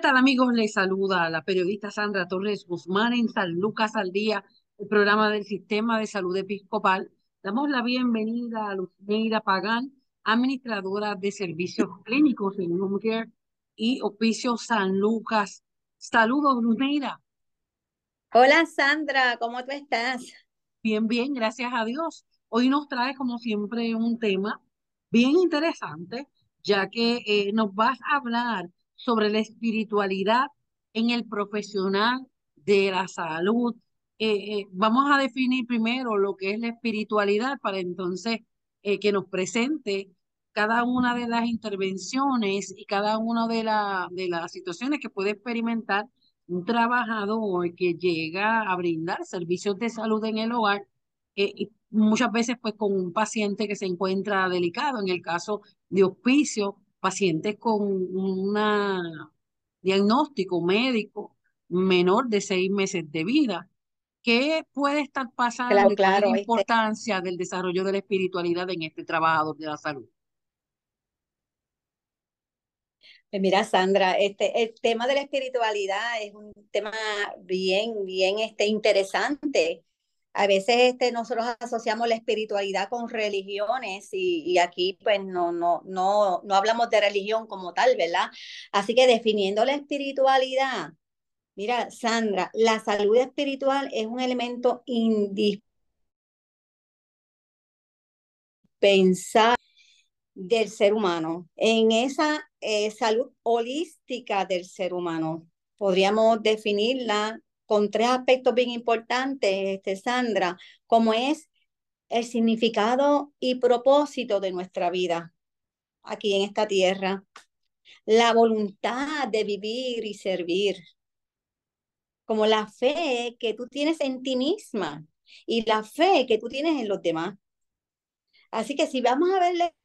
¿Qué tal amigos? Les saluda la periodista Sandra Torres Guzmán en San Lucas al Día, el programa del Sistema de Salud Episcopal. Damos la bienvenida a Luzmeira Pagán, administradora de servicios clínicos en Home Care y Oficio San Lucas. Saludos, Luzmeira. Hola Sandra, ¿cómo tú estás? Bien, bien, gracias a Dios. Hoy nos trae, como siempre, un tema bien interesante, ya que eh, nos vas a hablar sobre la espiritualidad en el profesional de la salud. Eh, eh, vamos a definir primero lo que es la espiritualidad para entonces eh, que nos presente cada una de las intervenciones y cada una de, de las situaciones que puede experimentar un trabajador que llega a brindar servicios de salud en el hogar, y muchas veces pues con un paciente que se encuentra delicado, en el caso de hospicio, pacientes con un diagnóstico médico menor de seis meses de vida. ¿Qué puede estar pasando? Claro, claro, ¿Cuál es la importancia del desarrollo de la espiritualidad en este trabajador de la salud? Pues mira, Sandra, este, el tema de la espiritualidad es un tema bien, bien este, interesante a veces este, nosotros asociamos la espiritualidad con religiones y, aquí pues no, no, no, no hablamos de religión como tal, ¿verdad? Así que definiendo la espiritualidad, mira, Sandra, la salud espiritual es un elemento indispensable del ser humano, en esa eh, salud holística del ser humano. Podríamos definirla con tres aspectos bien importantes, este, Sandra, como es el significado y propósito de nuestra vida aquí en esta tierra, la voluntad de vivir y servir, como la fe que tú tienes en ti misma y la fe que tú tienes en los demás. Así que si vamos a verle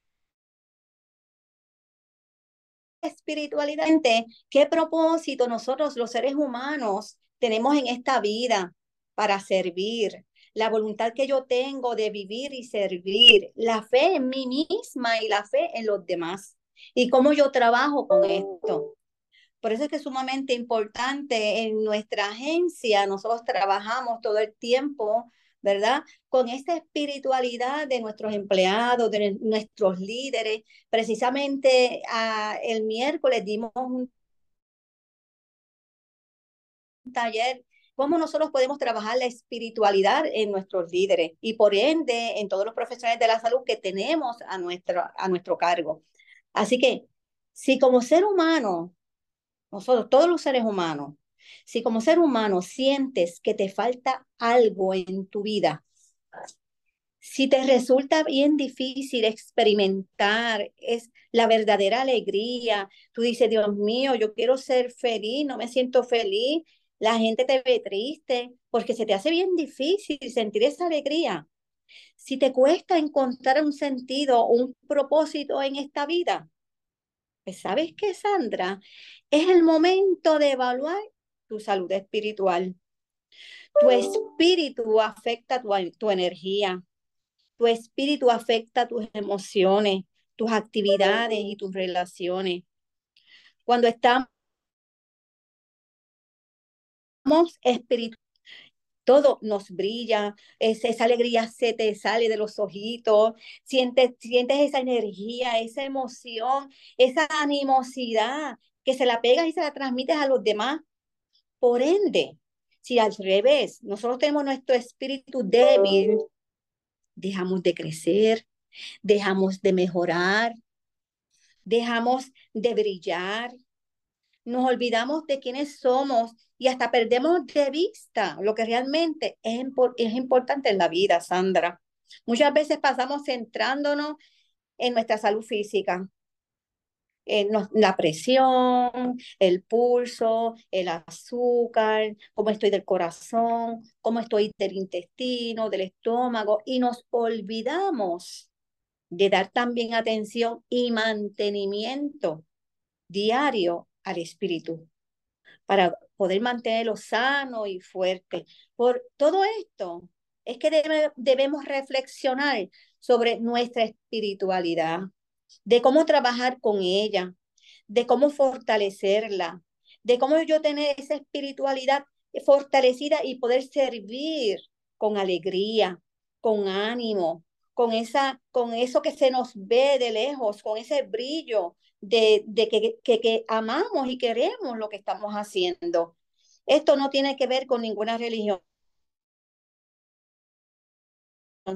espiritualidad, ¿qué propósito nosotros los seres humanos tenemos en esta vida para servir, la voluntad que yo tengo de vivir y servir, la fe en mí misma y la fe en los demás y cómo yo trabajo con esto. Por eso es que es sumamente importante en nuestra agencia, nosotros trabajamos todo el tiempo, ¿verdad? Con esta espiritualidad de nuestros empleados, de nuestros líderes. Precisamente ah, el miércoles dimos un taller cómo nosotros podemos trabajar la espiritualidad en nuestros líderes y por ende en todos los profesionales de la salud que tenemos a nuestro, a nuestro cargo. Así que si como ser humano, nosotros, todos los seres humanos, si como ser humano sientes que te falta algo en tu vida, si te resulta bien difícil experimentar es la verdadera alegría, tú dices, Dios mío, yo quiero ser feliz, no me siento feliz, la gente te ve triste porque se te hace bien difícil sentir esa alegría. Si te cuesta encontrar un sentido, un propósito en esta vida, pues sabes que Sandra, es el momento de evaluar tu salud espiritual. Tu espíritu afecta tu, tu energía, tu espíritu afecta tus emociones, tus actividades y tus relaciones. Cuando estamos espiritual, todo nos brilla, esa alegría se te sale de los ojitos, sientes, sientes esa energía, esa emoción, esa animosidad que se la pegas y se la transmites a los demás. Por ende, si al revés, nosotros tenemos nuestro espíritu débil, dejamos de crecer, dejamos de mejorar, dejamos de brillar, nos olvidamos de quiénes somos y hasta perdemos de vista lo que realmente es, es importante en la vida, Sandra. Muchas veces pasamos centrándonos en nuestra salud física, en la presión, el pulso, el azúcar, cómo estoy del corazón, cómo estoy del intestino, del estómago, y nos olvidamos de dar también atención y mantenimiento diario al espíritu para poder mantenerlo sano y fuerte. Por todo esto es que debemos reflexionar sobre nuestra espiritualidad, de cómo trabajar con ella, de cómo fortalecerla, de cómo yo tener esa espiritualidad fortalecida y poder servir con alegría, con ánimo, con, esa, con eso que se nos ve de lejos, con ese brillo de, que, que, que amamos y queremos lo que estamos haciendo. Esto no tiene que ver con ninguna religión.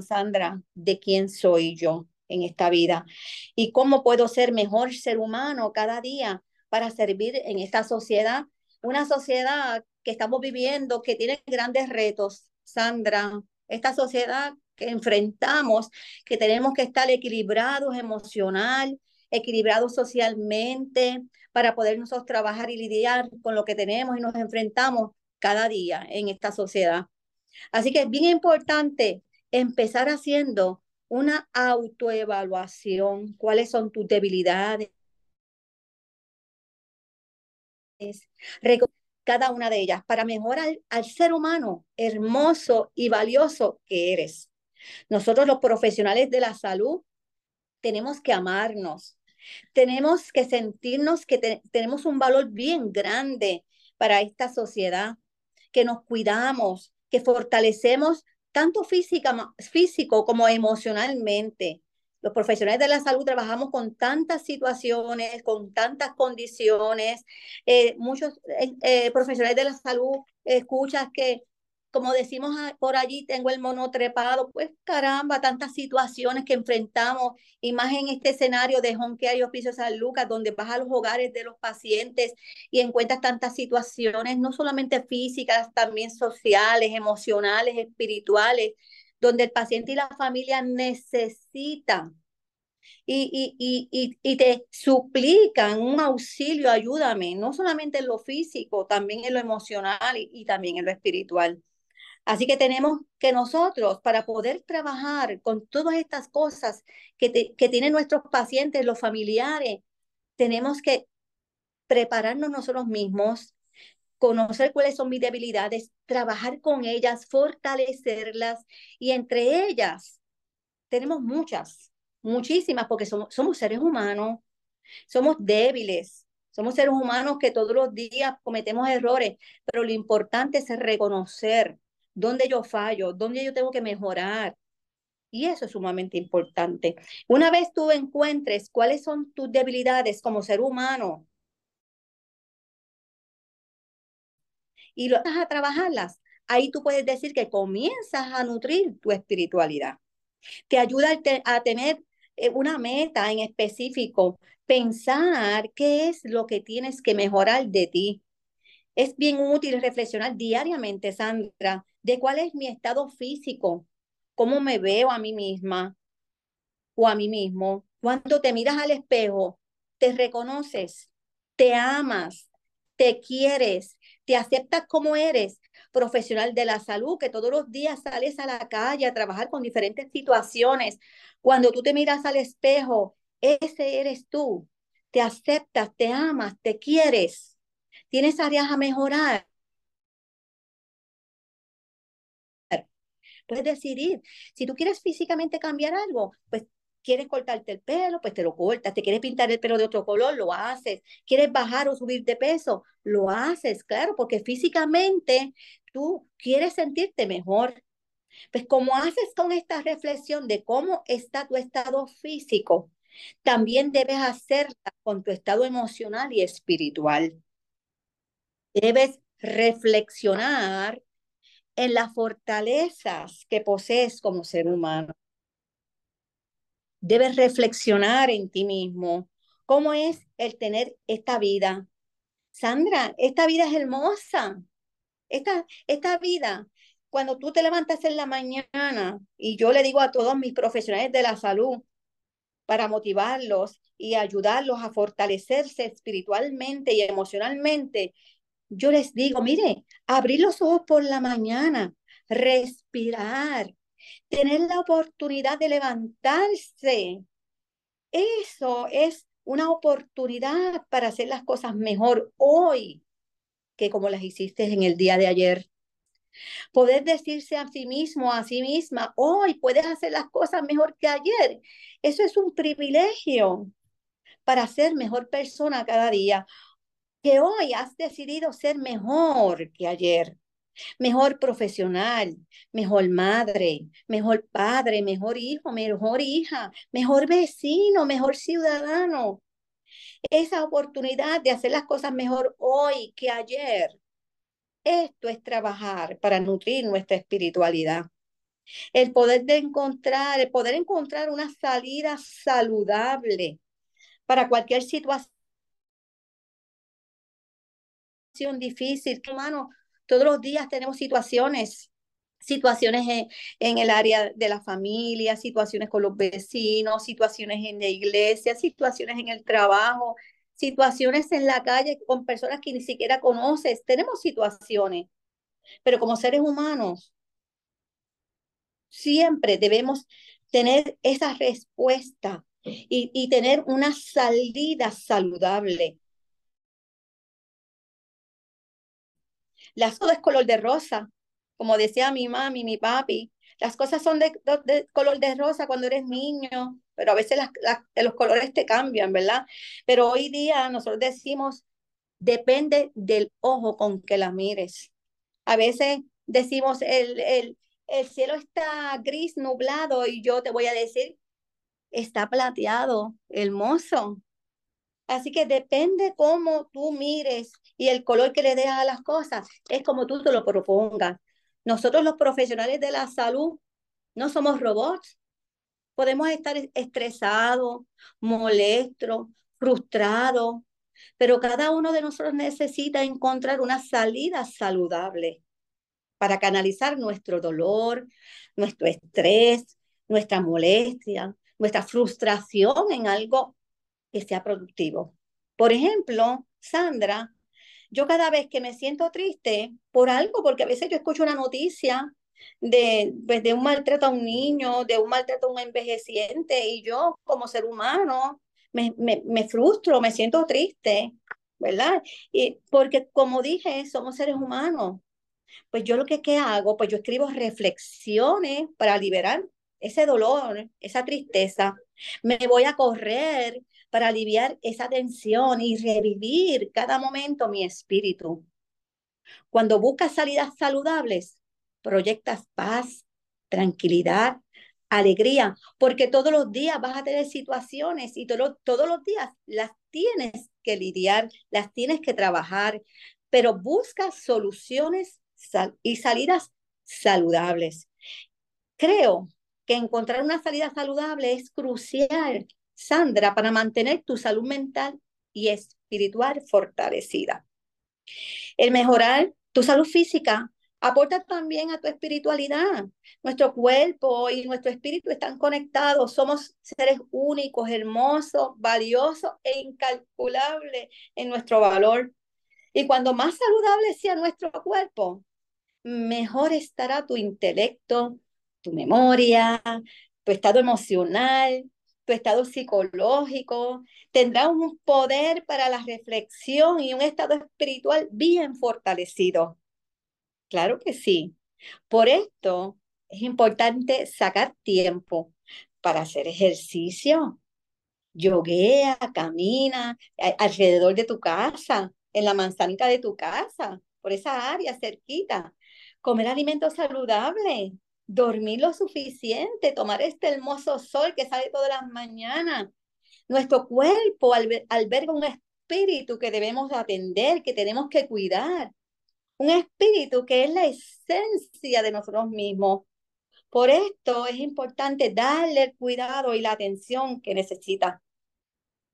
Sandra, de quién soy yo en esta vida y cómo puedo ser mejor ser humano cada día para servir en esta sociedad, una sociedad que estamos viviendo que tiene grandes retos, Sandra, esta sociedad que enfrentamos, que tenemos que estar equilibrados emocional, equilibrados socialmente para poder nosotros trabajar y lidiar con lo que tenemos y nos enfrentamos cada día en esta sociedad. Así que es bien importante empezar haciendo una autoevaluación, cuáles son tus debilidades, cada una de ellas para mejorar al ser humano hermoso y valioso que eres. Nosotros los profesionales de la salud tenemos que amarnos, tenemos que sentirnos que tenemos un valor bien grande para esta sociedad, que nos cuidamos, que fortalecemos tanto física, físico como emocionalmente. Los profesionales de la salud trabajamos con tantas situaciones, con tantas condiciones. Eh, muchos eh, eh, profesionales de la salud escuchas que como decimos por allí, tengo el mono trepado, pues caramba, tantas situaciones que enfrentamos, y más en este escenario de Home Care y Hospicio San Lucas, donde vas a los hogares de los pacientes y encuentras tantas situaciones, no solamente físicas, también sociales, emocionales, espirituales, donde el paciente y la familia necesitan y, y, y, y, te suplican un auxilio, ayúdame, no solamente en lo físico, también en lo emocional y, también en lo espiritual. Así que tenemos que nosotros, para poder trabajar con todas estas cosas que, que tienen nuestros pacientes, los familiares, tenemos que prepararnos nosotros mismos, conocer cuáles son mis debilidades, trabajar con ellas, fortalecerlas y entre ellas tenemos muchas, muchísimas, porque somos, somos seres humanos, somos débiles, somos seres humanos que todos los días cometemos errores, pero lo importante es reconocer dónde yo fallo, dónde yo tengo que mejorar. Y eso es sumamente importante. Una vez tú encuentres cuáles son tus debilidades como ser humano y lo vas a trabajarlas, ahí tú puedes decir que comienzas a nutrir tu espiritualidad. Te ayuda a tener eh, una meta en específico, pensar qué es lo que tienes que mejorar de ti. Es bien útil reflexionar diariamente, Sandra, de cuál es mi estado físico, cómo me veo a mí misma o a mí mismo. Cuando te miras al espejo, te reconoces, te amas, te quieres, te aceptas como eres, profesional de la salud, que todos los días sales a la calle a trabajar con diferentes situaciones. Cuando tú te miras al espejo, ese eres tú. Te aceptas, te amas, te quieres. Tienes áreas a mejorar. Puedes decidir. Si tú quieres físicamente cambiar algo, pues quieres cortarte el pelo, pues te lo cortas. Te quieres pintar el pelo de otro color, lo haces. Quieres bajar o subir de peso, lo haces, claro, porque físicamente tú quieres sentirte mejor. Pues como haces con esta reflexión de cómo está tu estado físico, también debes hacerla con tu estado emocional y espiritual. Debes reflexionar en las fortalezas que posees como ser humano. Debes reflexionar en ti mismo cómo es el tener esta vida, Sandra, esta vida es hermosa. Esta, esta vida, cuando tú te levantas en la mañana, y yo le digo a todos mis profesionales de la salud, para motivarlos y ayudarlos a fortalecerse espiritualmente y emocionalmente, yo les digo, mire, abrir los ojos por la mañana, respirar, tener la oportunidad de levantarse. Eso es una oportunidad para hacer las cosas mejor hoy que como las hiciste en el día de ayer. Poder decirse a sí mismo, a sí misma, hoy puedes hacer las cosas mejor que ayer. Eso es un privilegio para ser mejor persona cada día. Que hoy has decidido ser mejor que ayer mejor profesional, mejor madre, mejor padre, mejor hijo, mejor hija, mejor vecino, mejor ciudadano. Esa oportunidad de hacer las cosas mejor hoy que ayer. Esto es trabajar para nutrir nuestra espiritualidad. El poder de encontrar, el poder encontrar una salida saludable para cualquier situación difícil. Hermano, todos los días tenemos situaciones, situaciones en, el área de la familia, situaciones con los vecinos, situaciones en la iglesia, situaciones en el trabajo, situaciones en la calle con personas que ni siquiera conoces. Tenemos situaciones, pero como seres humanos, siempre debemos tener esa respuesta y, y tener una salida saludable Las cosas color de rosa, como decía mi mami, mi papi. Las cosas son de, color de rosa cuando eres niño, pero a veces los colores te cambian, ¿verdad? Pero hoy día nosotros decimos, depende del ojo con que la mires. A veces decimos, el, el, el cielo está gris, nublado, y yo te voy a decir, está plateado, hermoso. Así que depende cómo tú mires y el color que le des a las cosas, es como tú te lo propongas. Nosotros los profesionales de la salud no somos robots. Podemos estar estresados, molestos, frustrados, pero cada uno de nosotros necesita encontrar una salida saludable para canalizar nuestro dolor, nuestro estrés, nuestra molestia, nuestra frustración en algo que sea productivo. Por ejemplo, Sandra, yo cada vez que me siento triste por algo, porque a veces yo escucho una noticia de, pues, de un maltrato a un niño, de un maltrato a un envejeciente, y yo como ser humano me, me, me frustro, me siento triste, ¿verdad? Y porque como dije, somos seres humanos. Pues yo lo que, que hago, pues yo escribo reflexiones para liberar ese dolor, esa tristeza. Me voy a correr para aliviar esa tensión y revivir cada momento mi espíritu. Cuando buscas salidas saludables, proyectas paz, tranquilidad, alegría, porque todos los días vas a tener situaciones y todos los días las tienes que lidiar, las tienes que trabajar, pero buscas soluciones y salidas saludables. Creo que encontrar una salida saludable es crucial Sandra, para mantener tu salud mental y espiritual fortalecida. El mejorar tu salud física aporta también a tu espiritualidad. Nuestro cuerpo y nuestro espíritu están conectados. Somos seres únicos, hermosos, valiosos e incalculables en nuestro valor. Y cuando más saludable sea nuestro cuerpo, mejor estará tu intelecto, tu memoria, tu estado emocional, tu estado psicológico, tendrá un poder para la reflexión y un estado espiritual bien fortalecido. Claro que sí. Por esto es importante sacar tiempo para hacer ejercicio. Yoguea, camina alrededor de tu casa, en la manzanita de tu casa, por esa área cerquita. Comer alimentos saludables, dormir lo suficiente, tomar este hermoso sol que sale todas las mañanas. Nuestro cuerpo alberga un espíritu que debemos atender, que tenemos que cuidar. Un espíritu que es la esencia de nosotros mismos. Por esto es importante darle el cuidado y la atención que necesita.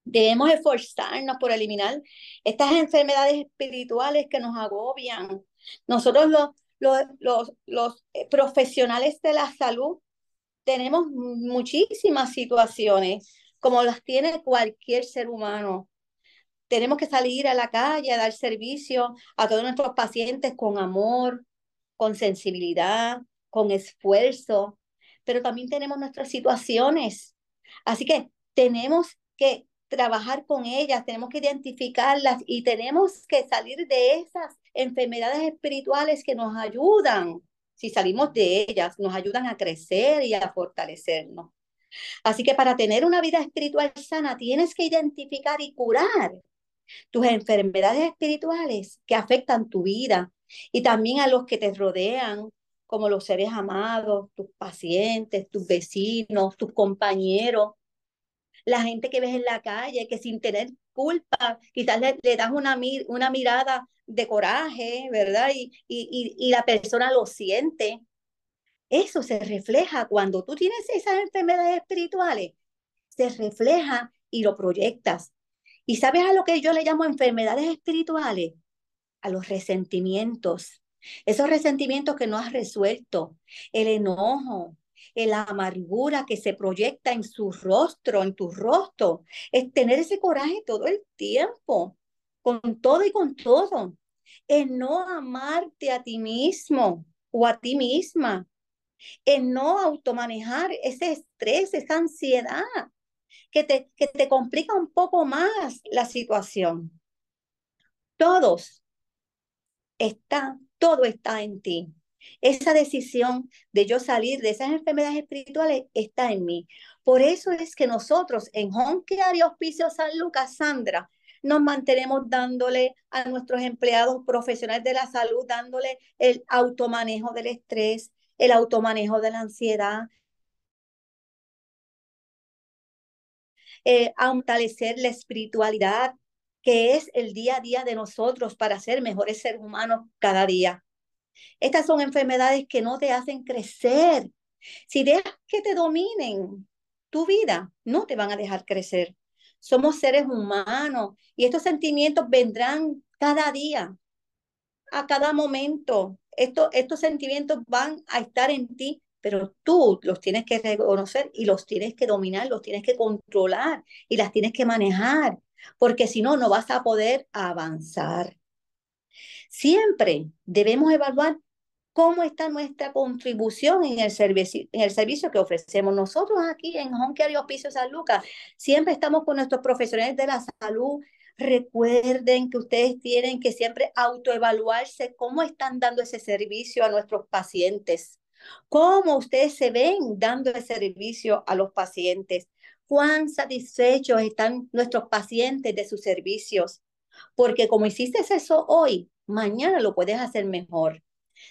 Debemos esforzarnos por eliminar estas enfermedades espirituales que nos agobian. Nosotros los, los, los, los eh, profesionales de la salud tenemos muchísimas situaciones como las tiene cualquier ser humano. Tenemos que salir a la calle a dar servicio a todos nuestros pacientes con amor, con sensibilidad, con esfuerzo, pero también tenemos nuestras situaciones. Así que tenemos que trabajar con ellas, tenemos que identificarlas y tenemos que salir de esas enfermedades espirituales que nos ayudan. Si salimos de ellas, nos ayudan a crecer y a fortalecernos. Así que para tener una vida espiritual sana, tienes que identificar y curar tus enfermedades espirituales que afectan tu vida y también a los que te rodean, como los seres amados, tus pacientes, tus vecinos, tus compañeros, la gente que ves en la calle, que sin tener culpa, quizás le, das una, una mirada de coraje, ¿verdad? Y, y, y la persona lo siente. Eso se refleja cuando tú tienes esas enfermedades espirituales, se refleja y lo proyectas. ¿Y sabes a lo que yo le llamo enfermedades espirituales? A los resentimientos. Esos resentimientos que no has resuelto, el enojo, la amargura que se proyecta en su rostro, en tu rostro, es tener ese coraje todo el tiempo, con todo y con todo. El no amarte a ti mismo o a ti misma. El no automanejar ese estrés, esa ansiedad que te, que te complica un poco más la situación. Todos está, todo está en ti. Esa decisión de yo salir de esas enfermedades espirituales está en mí. Por eso es que nosotros en Home Care Hospicio San Lucas, Sandra, nos mantenemos dándole a nuestros empleados profesionales de la salud, dándole el automanejo del estrés, el automanejo de la ansiedad, eh, a fortalecer la espiritualidad, que es el día a día de nosotros para ser mejores seres humanos cada día. Estas son enfermedades que no te hacen crecer. Si dejas que te dominen tu vida, no te van a dejar crecer. Somos seres humanos y estos sentimientos vendrán cada día, a cada momento. Estos, estos sentimientos van a estar en ti, pero tú los tienes que reconocer y los tienes que dominar, los tienes que controlar y las tienes que manejar, porque si no, no vas a poder avanzar. Siempre debemos evaluar cómo está nuestra contribución en el servicio, en el servicio que ofrecemos. Nosotros aquí en Home Care y Hospicio San Lucas siempre estamos con nuestros profesionales de la salud. Recuerden que ustedes tienen que siempre autoevaluarse cómo están dando ese servicio a nuestros pacientes. ¿Cómo ustedes se ven dando ese servicio a los pacientes? ¿Cuán satisfechos están nuestros pacientes de sus servicios? Porque como hiciste eso hoy, mañana lo puedes hacer mejor.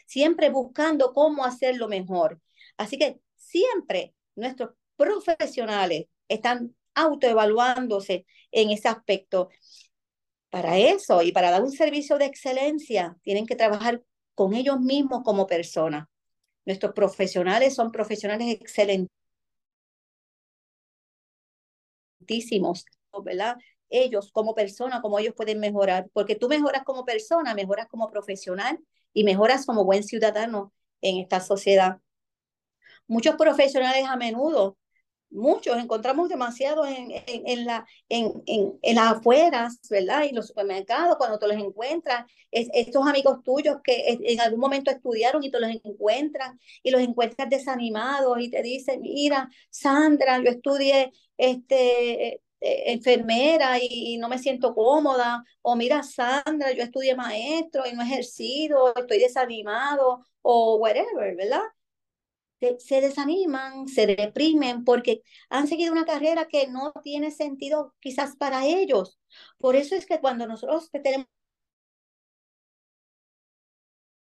Siempre buscando cómo hacerlo mejor. Así que siempre nuestros profesionales están autoevaluándose en ese aspecto. Para eso y para dar un servicio de excelencia, tienen que trabajar con ellos mismos como personas. Nuestros profesionales son profesionales excelentísimos, ¿verdad? Ellos como persona, cómo ellos pueden mejorar, porque tú mejoras como persona, mejoras como profesional y mejoras como buen ciudadano en esta sociedad. Muchos profesionales a menudo, muchos encontramos demasiado en, en, la, en, en, las afueras, ¿verdad? Y los supermercados, cuando tú los encuentras, estos amigos tuyos que en algún momento estudiaron y te los encuentran y los encuentras desanimados y te dicen, mira, Sandra, yo estudié este, eh, enfermera y, no me siento cómoda, o mira, Sandra, yo estudié maestro y no he ejercido, estoy desanimado, o whatever, ¿verdad? Se, desaniman, se deprimen porque han seguido una carrera que no tiene sentido quizás para ellos. Por eso es que cuando nosotros tenemos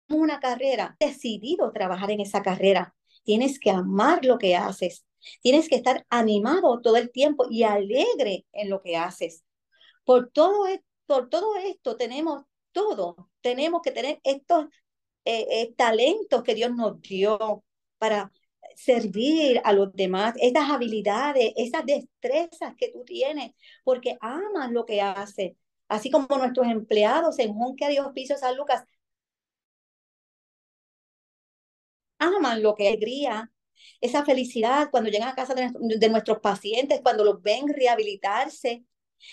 una carrera, decidido trabajar en esa carrera, tienes que amar lo que haces, Tienes que estar animado todo el tiempo y alegre en lo que haces. Por todo, e, por todo esto tenemos todo. Tenemos que tener estos eh, eh, talentos que Dios nos dio para servir a los demás, estas habilidades, esas destrezas que tú tienes, porque amas lo que haces. Así como nuestros empleados en Juncker y Hospicio San Lucas aman lo que alegría, esa felicidad cuando llegan a casa de, nuestros pacientes, cuando los ven rehabilitarse.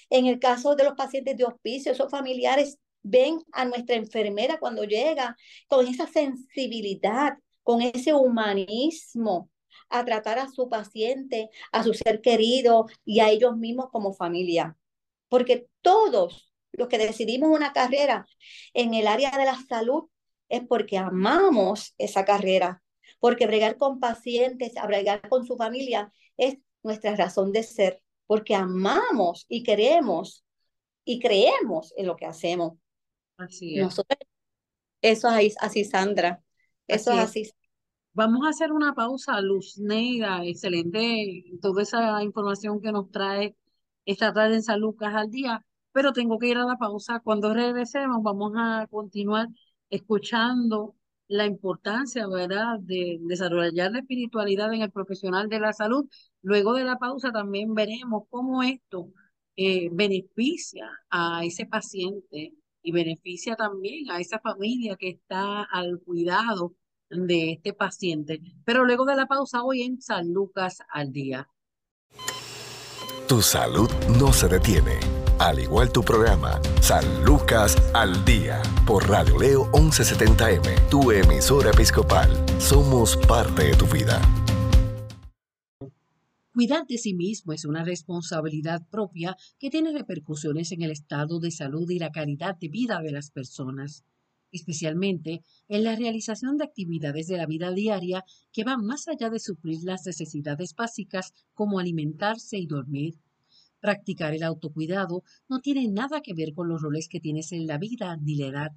En el caso de los pacientes de hospicio, esos familiares ven a nuestra enfermera cuando llega con esa sensibilidad, con ese humanismo a tratar a su paciente, a su ser querido y a ellos mismos como familia. Porque todos los que decidimos una carrera en el área de la salud es porque amamos esa carrera, porque bregar con pacientes, bregar con su familia es nuestra razón de ser, porque amamos y queremos y creemos en lo que hacemos. Así es. eso es así, Sandra. Eso es así. Vamos a hacer una pausa, Luz Neida, excelente toda esa información que nos trae esta tarde en San Lucas al día, pero tengo que ir a la pausa. Cuando regresemos vamos a continuar escuchando la importancia, ¿verdad?, de desarrollar la espiritualidad en el profesional de la salud. Luego de la pausa también veremos cómo esto eh, beneficia a ese paciente y beneficia también a esa familia que está al cuidado de este paciente. Pero luego de la pausa hoy en San Lucas al día. Tu salud no se detiene. Al igual tu programa, San Lucas al Día, por Radio Leo 1170M, tu emisora episcopal. Somos parte de tu vida. Cuidar de sí mismo es una responsabilidad propia que tiene repercusiones en el estado de salud y la calidad de vida de las personas, especialmente en la realización de actividades de la vida diaria que van más allá de suplir las necesidades básicas como alimentarse y dormir. Practicar el autocuidado no tiene nada que ver con los roles que tienes en la vida ni la edad.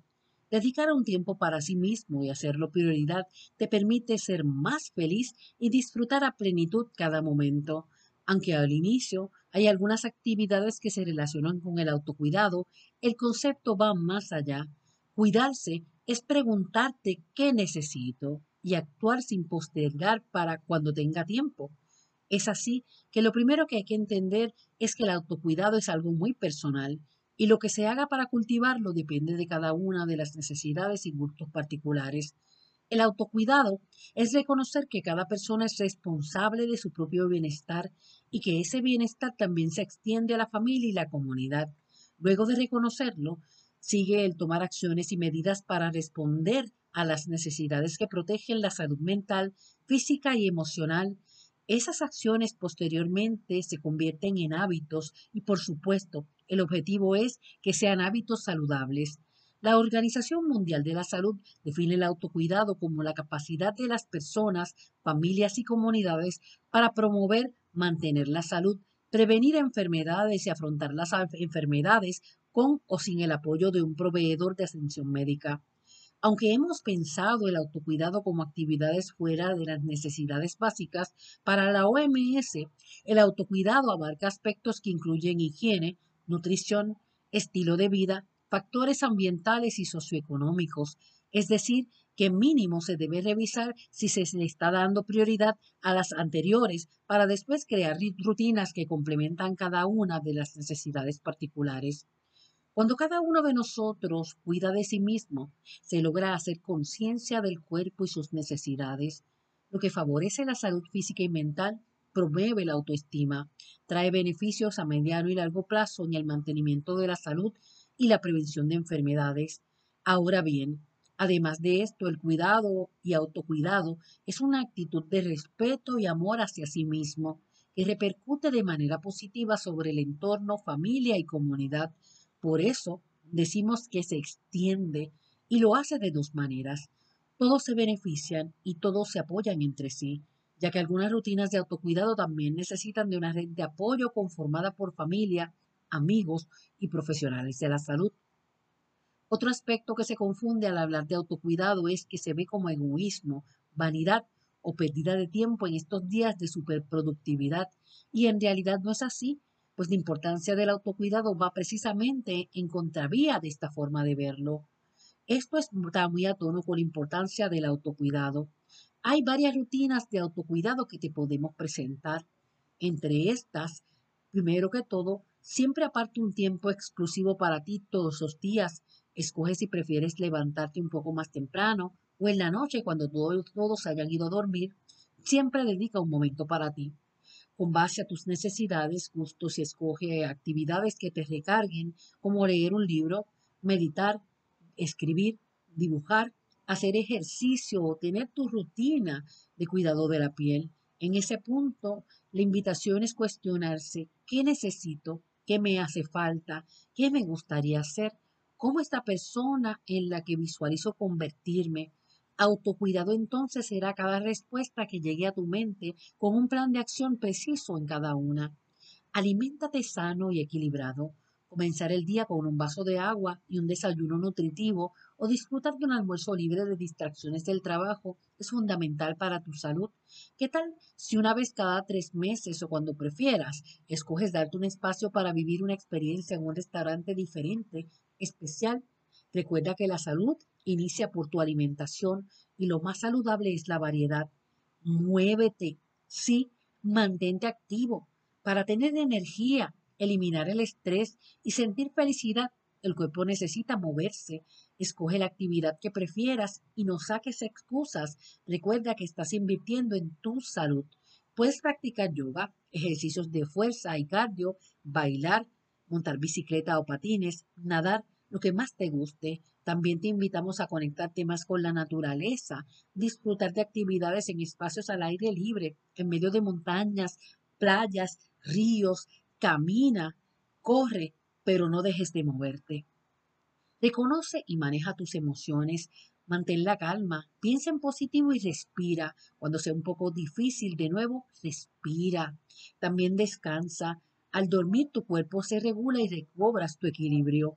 Dedicar un tiempo para sí mismo y hacerlo prioridad te permite ser más feliz y disfrutar a plenitud cada momento. Aunque al inicio hay algunas actividades que se relacionan con el autocuidado, el concepto va más allá. Cuidarse es preguntarte qué necesito y actuar sin postergar para cuando tenga tiempo. Es así que lo primero que hay que entender es que el autocuidado es algo muy personal y lo que se haga para cultivarlo depende de cada una de las necesidades y gustos particulares. El autocuidado es reconocer que cada persona es responsable de su propio bienestar y que ese bienestar también se extiende a la familia y la comunidad. Luego de reconocerlo, sigue el tomar acciones y medidas para responder a las necesidades que protegen la salud mental, física y emocional esas acciones posteriormente se convierten en hábitos y por supuesto el objetivo es que sean hábitos saludables. La Organización Mundial de la Salud define el autocuidado como la capacidad de las personas, familias y comunidades para promover, mantener la salud, prevenir enfermedades y afrontar las enfermedades con o sin el apoyo de un proveedor de atención médica. Aunque hemos pensado el autocuidado como actividades fuera de las necesidades básicas, para la OMS el autocuidado abarca aspectos que incluyen higiene, nutrición, estilo de vida, factores ambientales y socioeconómicos, es decir, que mínimo se debe revisar si se le está dando prioridad a las anteriores para después crear rutinas que complementan cada una de las necesidades particulares. Cuando cada uno de nosotros cuida de sí mismo, se logra hacer conciencia del cuerpo y sus necesidades, lo que favorece la salud física y mental, promueve la autoestima, trae beneficios a mediano y largo plazo en el mantenimiento de la salud y la prevención de enfermedades. Ahora bien, además de esto, el cuidado y autocuidado es una actitud de respeto y amor hacia sí mismo, que repercute de manera positiva sobre el entorno, familia y comunidad, por eso decimos que se extiende y lo hace de dos maneras. Todos se benefician y todos se apoyan entre sí, ya que algunas rutinas de autocuidado también necesitan de una red de apoyo conformada por familia, amigos y profesionales de la salud. Otro aspecto que se confunde al hablar de autocuidado es que se ve como egoísmo, vanidad o pérdida de tiempo en estos días de superproductividad, y en realidad no es así, pues la importancia del autocuidado va precisamente en contravía de esta forma de verlo. Esto está muy a tono con la importancia del autocuidado. Hay varias rutinas de autocuidado que te podemos presentar. Entre estas, primero que todo, siempre aparte un tiempo exclusivo para ti todos los días. Escoge si prefieres levantarte un poco más temprano o en la noche cuando todos, todos hayan ido a dormir. Siempre dedica un momento para ti. Con base a tus necesidades, gustos y escoge actividades que te recarguen, como leer un libro, meditar, escribir, dibujar, hacer ejercicio o tener tu rutina de cuidado de la piel. En ese punto, la invitación es cuestionarse qué necesito, qué me hace falta, qué me gustaría hacer, cómo esta persona en la que visualizo convertirme. Autocuidado entonces será cada respuesta que llegue a tu mente con un plan de acción preciso en cada una. Aliméntate sano y equilibrado. Comenzar el día con un vaso de agua y un desayuno nutritivo o disfrutar de un almuerzo libre de distracciones del trabajo es fundamental para tu salud. ¿Qué tal si una vez cada tres meses o cuando prefieras, escoges darte un espacio para vivir una experiencia en un restaurante diferente, especial? Recuerda que la salud inicia por tu alimentación y lo más saludable es la variedad. Muévete, sí, mantente activo para tener energía eliminar el estrés y sentir felicidad. El cuerpo necesita moverse. Escoge la actividad que prefieras y no saques excusas. Recuerda que estás invirtiendo en tu salud. Puedes practicar yoga, ejercicios de fuerza y cardio, bailar, montar bicicleta o patines, nadar, lo que más te guste. También te invitamos a conectarte más con la naturaleza, disfrutar de actividades en espacios al aire libre, en medio de montañas, playas, ríos, camina, corre, pero no dejes de moverte. Reconoce y maneja tus emociones, mantén la calma, piensa en positivo y respira. Cuando sea un poco difícil, de nuevo, respira. También descansa. Al dormir tu cuerpo se regula y recobras tu equilibrio.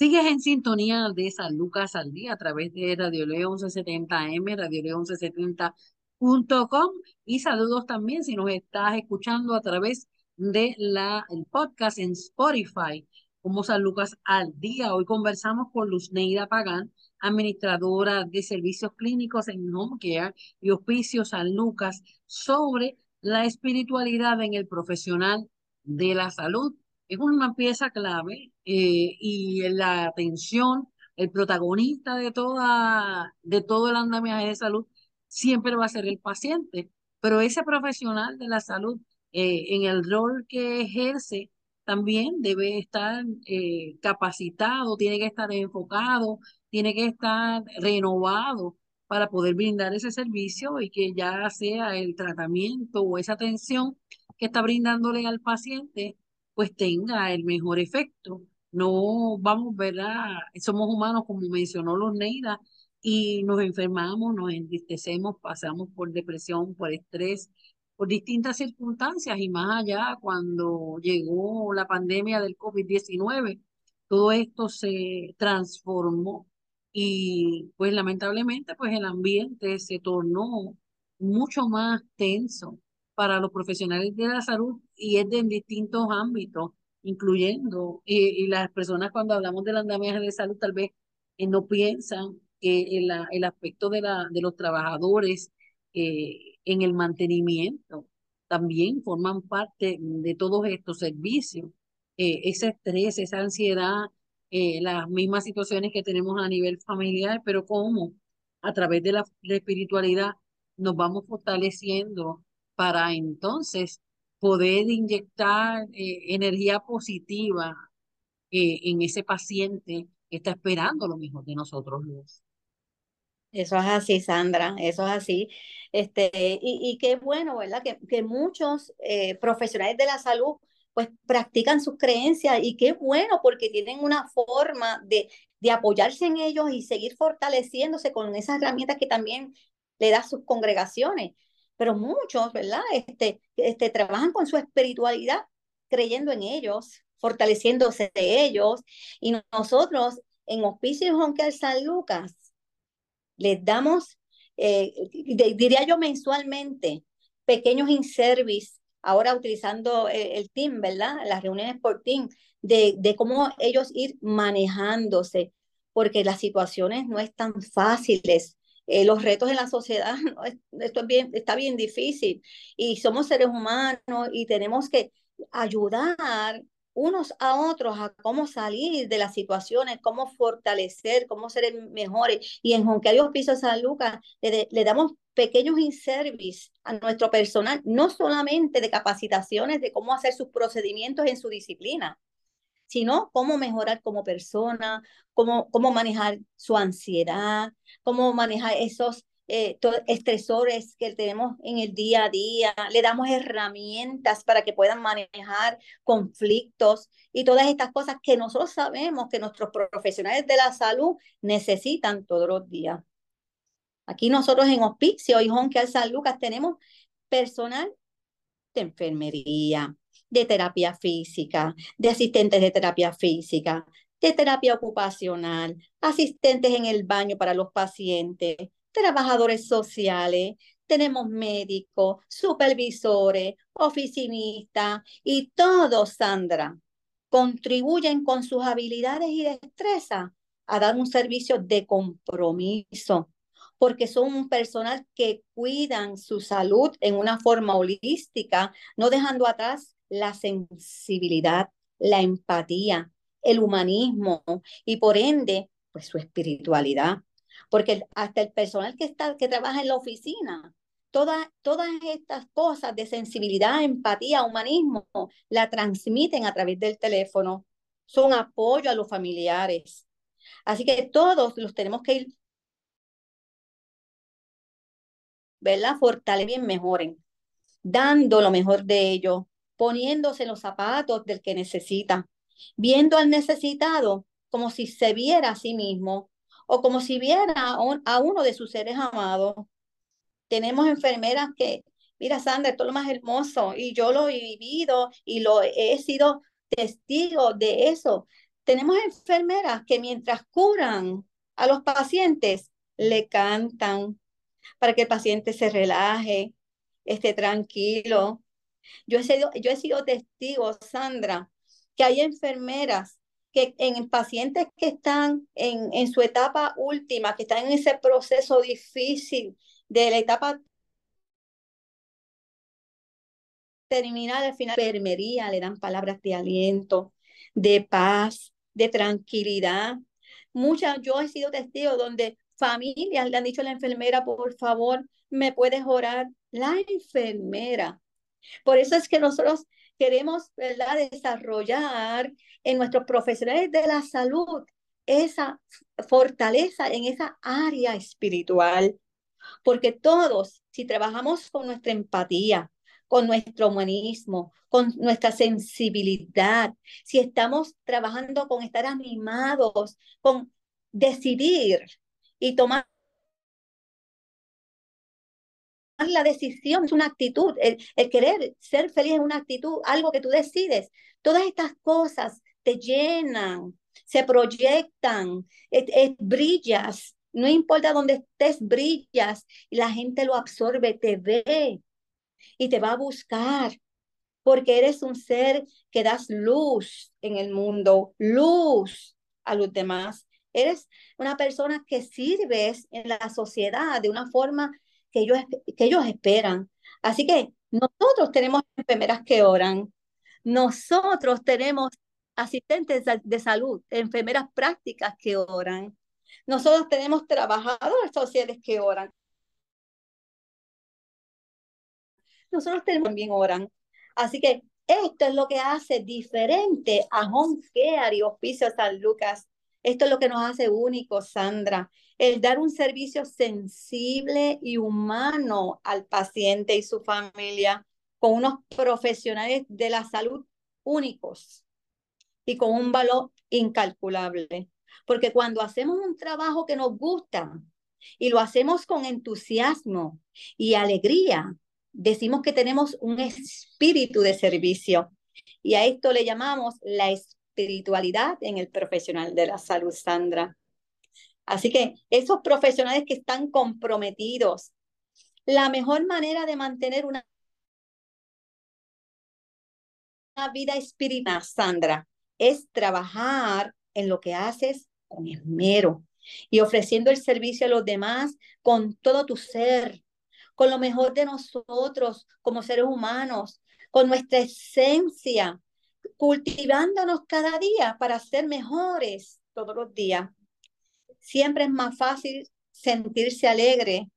Sigues en sintonía de San Lucas al día a través de Radio Leo 1170M, Radio Leo 1170 Com, y saludos también si nos estás escuchando a través de podcast en Spotify como San Lucas al día. Hoy conversamos con Luzneida Pagán, administradora de servicios clínicos en Home Care y Hospicio San Lucas, sobre la espiritualidad en el profesional de la salud. Es una pieza clave eh, y la atención, el protagonista de, toda, de todo el andamiaje de salud siempre va a ser el paciente, pero ese profesional de la salud eh, en el rol que ejerce también debe estar eh, capacitado, tiene que estar enfocado, tiene que estar renovado para poder brindar ese servicio y que ya sea el tratamiento o esa atención que está brindándole al paciente, pues tenga el mejor efecto. No vamos, ¿verdad? Somos humanos, como mencionó los Neida, y nos enfermamos, nos entristecemos, pasamos por depresión, por estrés, por distintas circunstancias y más allá cuando llegó la pandemia del COVID-19, todo esto se transformó y pues lamentablemente pues el ambiente se tornó mucho más tenso para los profesionales de la salud y es de distintos ámbitos, incluyendo, y, y las personas cuando hablamos del andamiaje de salud tal vez eh, no piensan el, el, aspecto de, la, de los trabajadores eh, en el mantenimiento también forman parte de todos estos servicios. Eh, ese estrés, esa ansiedad, eh, las mismas situaciones que tenemos a nivel familiar, pero cómo a través de la, espiritualidad nos vamos fortaleciendo para entonces poder inyectar energía positiva en ese paciente que está esperando lo mejor de nosotros. Eso es así, Sandra, eso es así. Este, y, y qué bueno, ¿verdad? Que, que muchos eh, profesionales de la salud pues practican sus creencias y qué bueno porque tienen una forma de, de apoyarse en ellos y seguir fortaleciéndose con esas herramientas que también le da sus congregaciones. Pero muchos, ¿verdad? Este, este, trabajan con su espiritualidad, creyendo en ellos, fortaleciéndose de ellos. Y nosotros en Hospicio Jonquel San Lucas les damos, eh, diría yo mensualmente, pequeños in-service, ahora utilizando el, el, team, ¿verdad? Las reuniones por team, de, de cómo ellos ir manejándose, porque las situaciones no están fáciles. Eh, los retos en la sociedad, esto es bien, está bien difícil y somos seres humanos y tenemos que ayudar unos a otros a cómo salir de las situaciones, cómo fortalecer, cómo ser mejores. Y en Jonquerio Piso San Lucas le, le damos pequeños in-service a nuestro personal, no solamente de capacitaciones de cómo hacer sus procedimientos en su disciplina, sino cómo mejorar como persona, cómo, cómo manejar su ansiedad, cómo manejar esos eh, estresores que tenemos en el día a día, le damos herramientas para que puedan manejar conflictos y todas estas cosas que nosotros sabemos que nuestros profesionales de la salud necesitan todos los días. Aquí nosotros en Hospicio y Honke San Lucas tenemos personal de enfermería, de terapia física, de asistentes de terapia física, de terapia ocupacional, asistentes en el baño para los pacientes, trabajadores sociales, tenemos médicos, supervisores, oficinistas y todos, Sandra, contribuyen con sus habilidades y destrezas a dar un servicio de compromiso, porque son un personal que cuidan su salud en una forma holística, no dejando atrás la sensibilidad, la empatía, el humanismo y por ende, pues su espiritualidad. Porque hasta el personal que, está, que trabaja en la oficina, todas, todas estas cosas de sensibilidad, empatía, humanismo, la transmiten a través del teléfono. Son apoyo a los familiares. Así que todos los tenemos que ir, ¿verdad? Fortalecen, mejoren, dando lo mejor de ellos, poniéndose los zapatos del que necesita, viendo al necesitado como si se viera a sí mismo o como si viera a, uno de sus seres amados. Tenemos enfermeras que, mira Sandra, esto es lo más hermoso y yo lo he vivido y lo he sido testigo de eso. Tenemos enfermeras que mientras curan a los pacientes, le cantan para que el paciente se relaje, esté tranquilo, yo he sido, yo he sido testigo, Sandra, que hay enfermeras que en pacientes que están en, en su etapa última, que están en ese proceso difícil de la etapa terminal, al final, enfermería, le dan palabras de aliento, de paz, de tranquilidad. Muchas, yo he sido testigo donde familias le han dicho a la enfermera, por favor, ¿me puedes orar? La enfermera por eso es que nosotros queremos desarrollar en nuestros profesionales de la salud esa fortaleza en esa área espiritual. Porque todos, si trabajamos con nuestra empatía, con nuestro humanismo, con nuestra sensibilidad, si estamos trabajando con estar animados, con decidir y tomar la decisión es una actitud, el, querer ser feliz es una actitud, algo que tú decides. Todas estas cosas te llenan, se proyectan, brillas, no importa dónde estés, brillas y la gente lo absorbe, te ve y te va a buscar porque eres un ser que das luz en el mundo, luz a los demás. Eres una persona que sirves en la sociedad de una forma que ellos, que ellos esperan. Así que nosotros tenemos enfermeras que oran, nosotros tenemos asistentes de salud, enfermeras prácticas que oran, nosotros tenemos trabajadores sociales que oran. Nosotros tenemos también oran. Así que esto es lo que hace diferente a Home Care y Hospicio San Lucas. Esto es lo que nos hace únicos, Sandra el dar un servicio sensible y humano al paciente y su familia con unos profesionales de la salud únicos y con un valor incalculable. Porque cuando hacemos un trabajo que nos gusta y lo hacemos con entusiasmo y alegría, decimos que tenemos un espíritu de servicio y a esto le llamamos la espiritualidad en el profesional de la salud, Sandra. Así que esos profesionales que están comprometidos, la mejor manera de mantener una vida espiritual, Sandra, es trabajar en lo que haces con esmero y ofreciendo el servicio a los demás con todo tu ser, con lo mejor de nosotros como seres humanos, con nuestra esencia, cultivándonos cada día para ser mejores todos los días. Siempre es más fácil sentirse alegre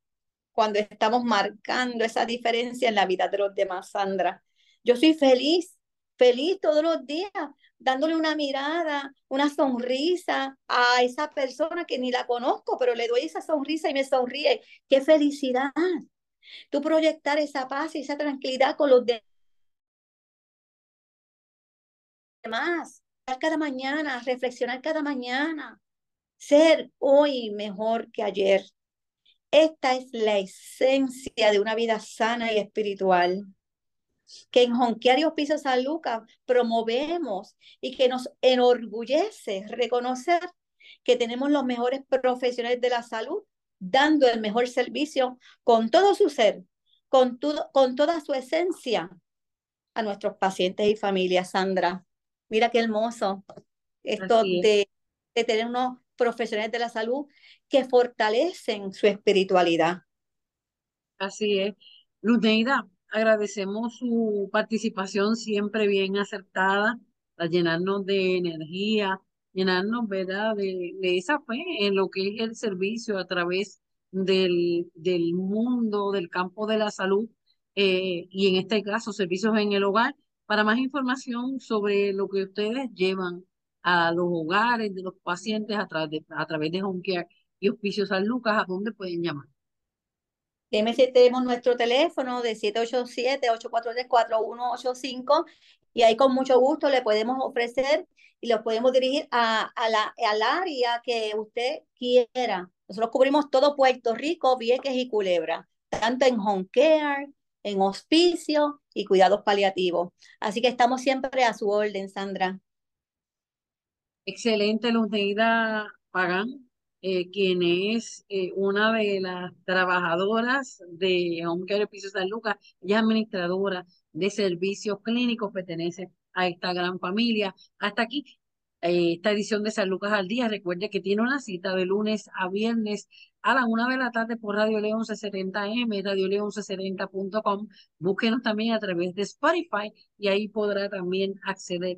cuando estamos marcando esa diferencia en la vida de los demás, Sandra. Yo soy feliz, feliz todos los días, dándole una mirada, una sonrisa a esa persona que ni la conozco, pero le doy esa sonrisa y me sonríe. ¡Qué felicidad! Tú proyectar esa paz y esa tranquilidad con los demás, cada mañana, reflexionar cada mañana, ser hoy mejor que ayer. Esta es la esencia de una vida sana y espiritual que en Jonquear y Hospicio San Lucas promovemos y que nos enorgullece reconocer que tenemos los mejores profesionales de la salud dando el mejor servicio con todo su ser, con, con toda su esencia a nuestros pacientes y familias, Sandra. Mira qué hermoso esto de, de tener unos profesionales de la salud que fortalecen su espiritualidad. Así es. Luneida, agradecemos su participación siempre bien acertada, a llenarnos de energía, llenarnos, ¿verdad?, de, de, esa fe en lo que es el servicio a través del, del mundo, del campo de la salud, eh, y en este caso, servicios en el hogar. Para más información sobre lo que ustedes llevan a los hogares de los pacientes a, través de, a través de Home y Hospicio San Lucas, ¿a dónde pueden llamar? si tenemos nuestro teléfono de 787-843-4185 y ahí con mucho gusto le podemos ofrecer y los podemos dirigir a, a la, al área que usted quiera. Nosotros cubrimos todo Puerto Rico, Vieques y Culebra, tanto en home care, en hospicio y cuidados paliativos. Así que estamos siempre a su orden, Sandra. Excelente, Luneida Pagán eh, quien es eh, una de las trabajadoras de Home Care Piso San Lucas, ella es administradora de servicios clínicos, pertenece a esta gran familia. Hasta aquí eh, esta edición de San Lucas al día. Recuerde que tiene una cita de lunes a viernes a la una de la tarde por Radio León 1170M, Radio 1170.com. Búsquenos también a través de Spotify y ahí podrá también acceder